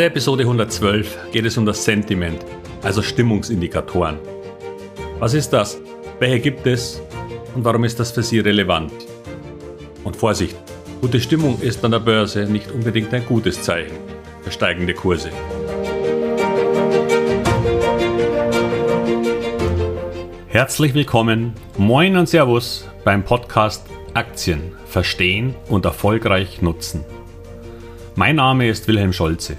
der Episode 112 geht es um das Sentiment, also Stimmungsindikatoren. Was ist das? Welche gibt es? Und warum ist das für Sie relevant? Und Vorsicht, gute Stimmung ist an der Börse nicht unbedingt ein gutes Zeichen für steigende Kurse. Herzlich willkommen, moin und Servus beim Podcast Aktien verstehen und erfolgreich nutzen. Mein Name ist Wilhelm Scholze.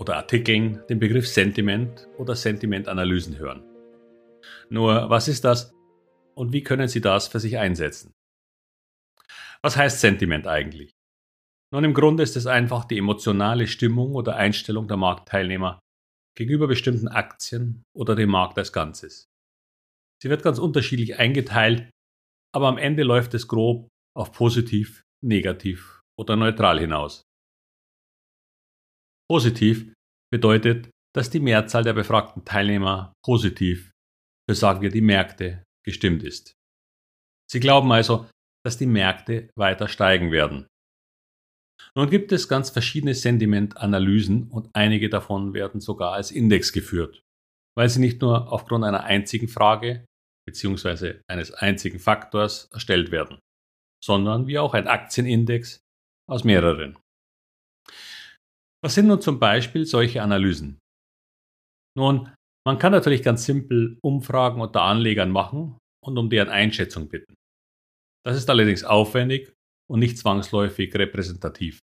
oder Artikeln den Begriff Sentiment oder Sentimentanalysen hören. Nur, was ist das und wie können Sie das für sich einsetzen? Was heißt Sentiment eigentlich? Nun, im Grunde ist es einfach die emotionale Stimmung oder Einstellung der Marktteilnehmer gegenüber bestimmten Aktien oder dem Markt als Ganzes. Sie wird ganz unterschiedlich eingeteilt, aber am Ende läuft es grob auf positiv, negativ oder neutral hinaus. Positiv bedeutet, dass die Mehrzahl der befragten Teilnehmer positiv für, sagen wir, die Märkte gestimmt ist. Sie glauben also, dass die Märkte weiter steigen werden. Nun gibt es ganz verschiedene Sentimentanalysen und einige davon werden sogar als Index geführt, weil sie nicht nur aufgrund einer einzigen Frage bzw. eines einzigen Faktors erstellt werden, sondern wie auch ein Aktienindex aus mehreren. Was sind nun zum Beispiel solche Analysen? Nun, man kann natürlich ganz simpel Umfragen unter Anlegern machen und um deren Einschätzung bitten. Das ist allerdings aufwendig und nicht zwangsläufig repräsentativ.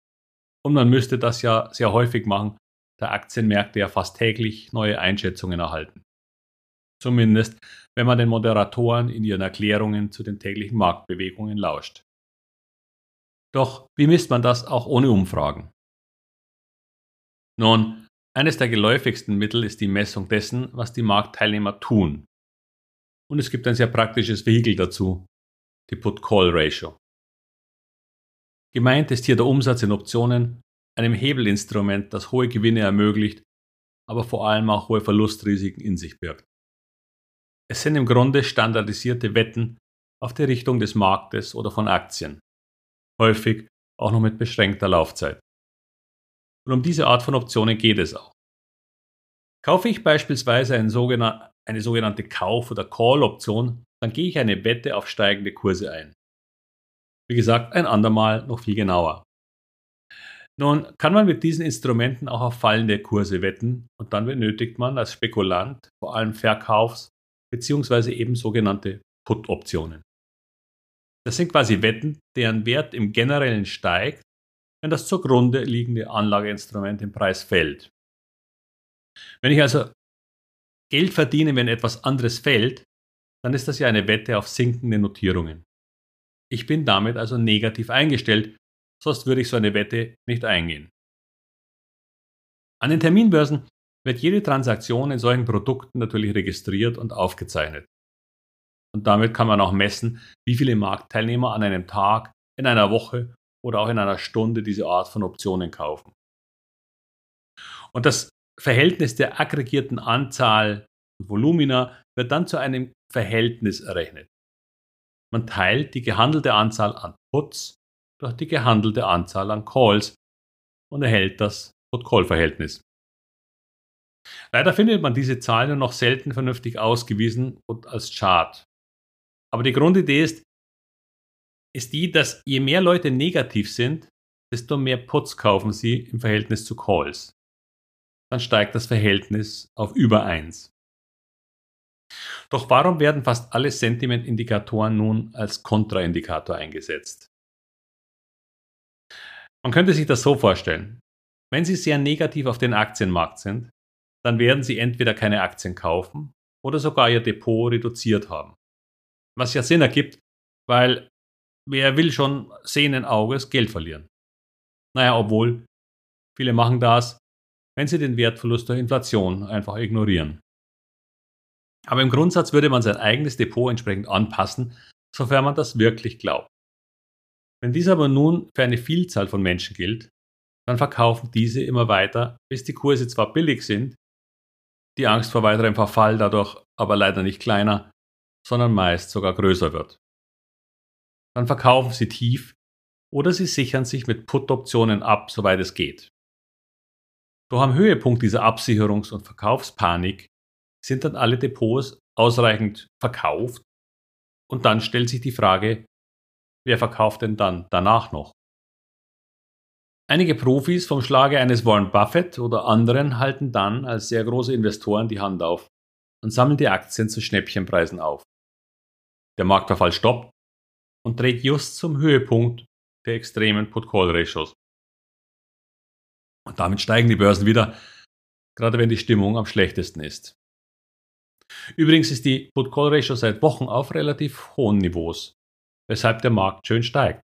Und man müsste das ja sehr häufig machen, da Aktienmärkte ja fast täglich neue Einschätzungen erhalten. Zumindest, wenn man den Moderatoren in ihren Erklärungen zu den täglichen Marktbewegungen lauscht. Doch wie misst man das auch ohne Umfragen? Nun, eines der geläufigsten Mittel ist die Messung dessen, was die Marktteilnehmer tun. Und es gibt ein sehr praktisches Vehikel dazu, die Put-Call-Ratio. Gemeint ist hier der Umsatz in Optionen, einem Hebelinstrument, das hohe Gewinne ermöglicht, aber vor allem auch hohe Verlustrisiken in sich birgt. Es sind im Grunde standardisierte Wetten auf die Richtung des Marktes oder von Aktien, häufig auch noch mit beschränkter Laufzeit. Und um diese Art von Optionen geht es auch. Kaufe ich beispielsweise eine sogenannte Kauf- oder Call-Option, dann gehe ich eine Wette auf steigende Kurse ein. Wie gesagt, ein andermal noch viel genauer. Nun kann man mit diesen Instrumenten auch auf fallende Kurse wetten und dann benötigt man als Spekulant vor allem Verkaufs- bzw. eben sogenannte Put-Optionen. Das sind quasi Wetten, deren Wert im Generellen steigt, wenn das zugrunde liegende Anlageinstrument im Preis fällt. Wenn ich also Geld verdiene, wenn etwas anderes fällt, dann ist das ja eine Wette auf sinkende Notierungen. Ich bin damit also negativ eingestellt, sonst würde ich so eine Wette nicht eingehen. An den Terminbörsen wird jede Transaktion in solchen Produkten natürlich registriert und aufgezeichnet. Und damit kann man auch messen, wie viele Marktteilnehmer an einem Tag, in einer Woche oder auch in einer Stunde diese Art von Optionen kaufen. Und das Verhältnis der aggregierten Anzahl und Volumina wird dann zu einem Verhältnis errechnet. Man teilt die gehandelte Anzahl an Puts durch die gehandelte Anzahl an Calls und erhält das Put-Call-Verhältnis. Leider findet man diese Zahlen noch selten vernünftig ausgewiesen und als Chart. Aber die Grundidee ist, ist die, dass je mehr Leute negativ sind, desto mehr Puts kaufen sie im Verhältnis zu Calls. Dann steigt das Verhältnis auf über 1. Doch warum werden fast alle Sentiment-Indikatoren nun als Kontraindikator eingesetzt? Man könnte sich das so vorstellen. Wenn Sie sehr negativ auf den Aktienmarkt sind, dann werden Sie entweder keine Aktien kaufen oder sogar Ihr Depot reduziert haben. Was ja Sinn ergibt, weil wer will schon sehenden Auges Geld verlieren? Naja, obwohl viele machen das, wenn Sie den Wertverlust durch Inflation einfach ignorieren. Aber im Grundsatz würde man sein eigenes Depot entsprechend anpassen, sofern man das wirklich glaubt. Wenn dies aber nun für eine Vielzahl von Menschen gilt, dann verkaufen diese immer weiter, bis die Kurse zwar billig sind, die Angst vor weiterem Verfall dadurch aber leider nicht kleiner, sondern meist sogar größer wird. Dann verkaufen sie tief oder sie sichern sich mit Put-Optionen ab, soweit es geht. Doch am Höhepunkt dieser Absicherungs- und Verkaufspanik sind dann alle Depots ausreichend verkauft und dann stellt sich die Frage, wer verkauft denn dann danach noch? Einige Profis vom Schlage eines Warren Buffett oder anderen halten dann als sehr große Investoren die Hand auf und sammeln die Aktien zu Schnäppchenpreisen auf. Der Marktverfall stoppt und trägt just zum Höhepunkt der extremen Put-Call-Ratios. Und damit steigen die Börsen wieder, gerade wenn die Stimmung am schlechtesten ist. Übrigens ist die Put-Call-Ratio seit Wochen auf relativ hohen Niveaus, weshalb der Markt schön steigt.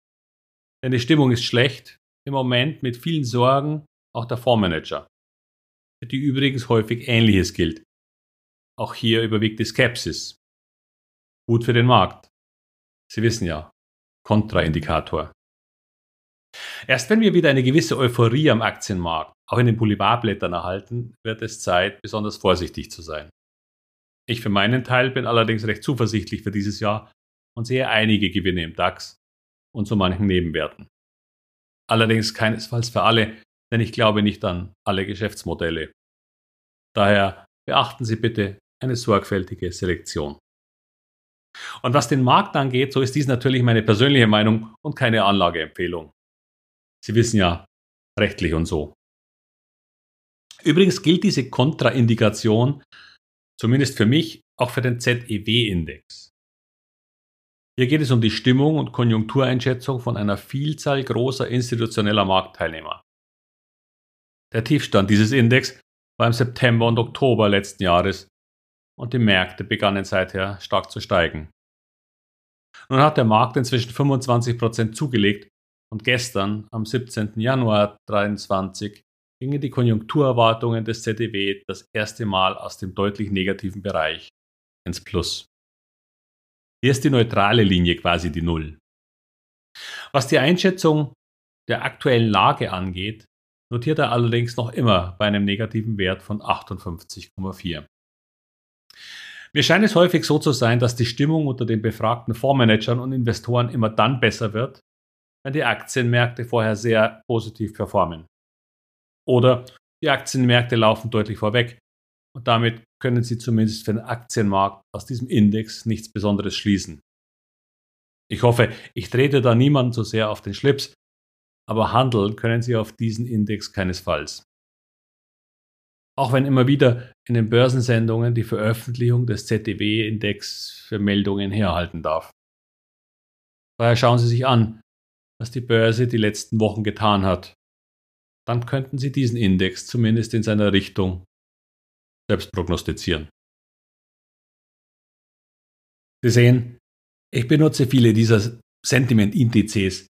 Denn die Stimmung ist schlecht, im Moment mit vielen Sorgen auch der Fondsmanager, für die übrigens häufig Ähnliches gilt. Auch hier überwiegt die Skepsis. Gut für den Markt. Sie wissen ja, Kontraindikator. Erst wenn wir wieder eine gewisse Euphorie am Aktienmarkt, auch in den Boulevardblättern erhalten, wird es Zeit, besonders vorsichtig zu sein. Ich für meinen Teil bin allerdings recht zuversichtlich für dieses Jahr und sehe einige Gewinne im DAX und so manchen Nebenwerten. Allerdings keinesfalls für alle, denn ich glaube nicht an alle Geschäftsmodelle. Daher beachten Sie bitte eine sorgfältige Selektion. Und was den Markt angeht, so ist dies natürlich meine persönliche Meinung und keine Anlageempfehlung. Sie wissen ja, rechtlich und so. Übrigens gilt diese Kontraindikation, zumindest für mich, auch für den ZEW-Index. Hier geht es um die Stimmung und Konjunktureinschätzung von einer Vielzahl großer institutioneller Marktteilnehmer. Der Tiefstand dieses Index war im September und Oktober letzten Jahres und die Märkte begannen seither stark zu steigen. Nun hat der Markt inzwischen 25% zugelegt und gestern, am 17. Januar 2023, gingen die Konjunkturerwartungen des ZDW das erste Mal aus dem deutlich negativen Bereich ins Plus. Hier ist die neutrale Linie quasi die Null. Was die Einschätzung der aktuellen Lage angeht, notiert er allerdings noch immer bei einem negativen Wert von 58,4. Mir scheint es häufig so zu sein, dass die Stimmung unter den befragten Fondsmanagern und Investoren immer dann besser wird, wenn die Aktienmärkte vorher sehr positiv performen. Oder die Aktienmärkte laufen deutlich vorweg und damit können Sie zumindest für den Aktienmarkt aus diesem Index nichts Besonderes schließen. Ich hoffe, ich trete da niemanden so sehr auf den Schlips, aber handeln können Sie auf diesen Index keinesfalls. Auch wenn immer wieder in den Börsensendungen die Veröffentlichung des ZDW-Index für Meldungen herhalten darf. Daher schauen Sie sich an, was die Börse die letzten Wochen getan hat. Dann könnten Sie diesen Index zumindest in seiner Richtung selbst prognostizieren. Sie sehen, ich benutze viele dieser Sentiment-Indizes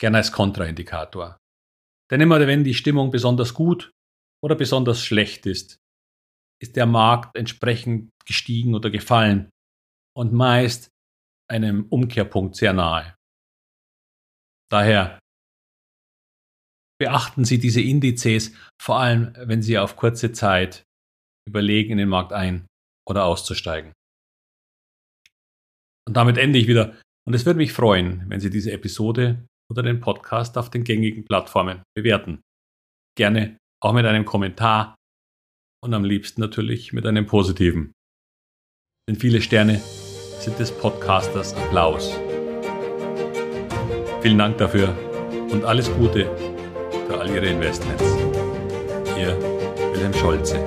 gerne als Kontraindikator. Denn immer wenn die Stimmung besonders gut oder besonders schlecht ist, ist der Markt entsprechend gestiegen oder gefallen und meist einem Umkehrpunkt sehr nahe. Daher beachten Sie diese Indizes, vor allem wenn Sie auf kurze Zeit überlegen, in den Markt ein- oder auszusteigen. Und damit ende ich wieder. Und es würde mich freuen, wenn Sie diese Episode oder den Podcast auf den gängigen Plattformen bewerten. Gerne auch mit einem Kommentar und am liebsten natürlich mit einem positiven. Denn viele Sterne sind des Podcasters Applaus. Vielen Dank dafür und alles Gute für all Ihre Investments. Ihr Wilhelm Scholze.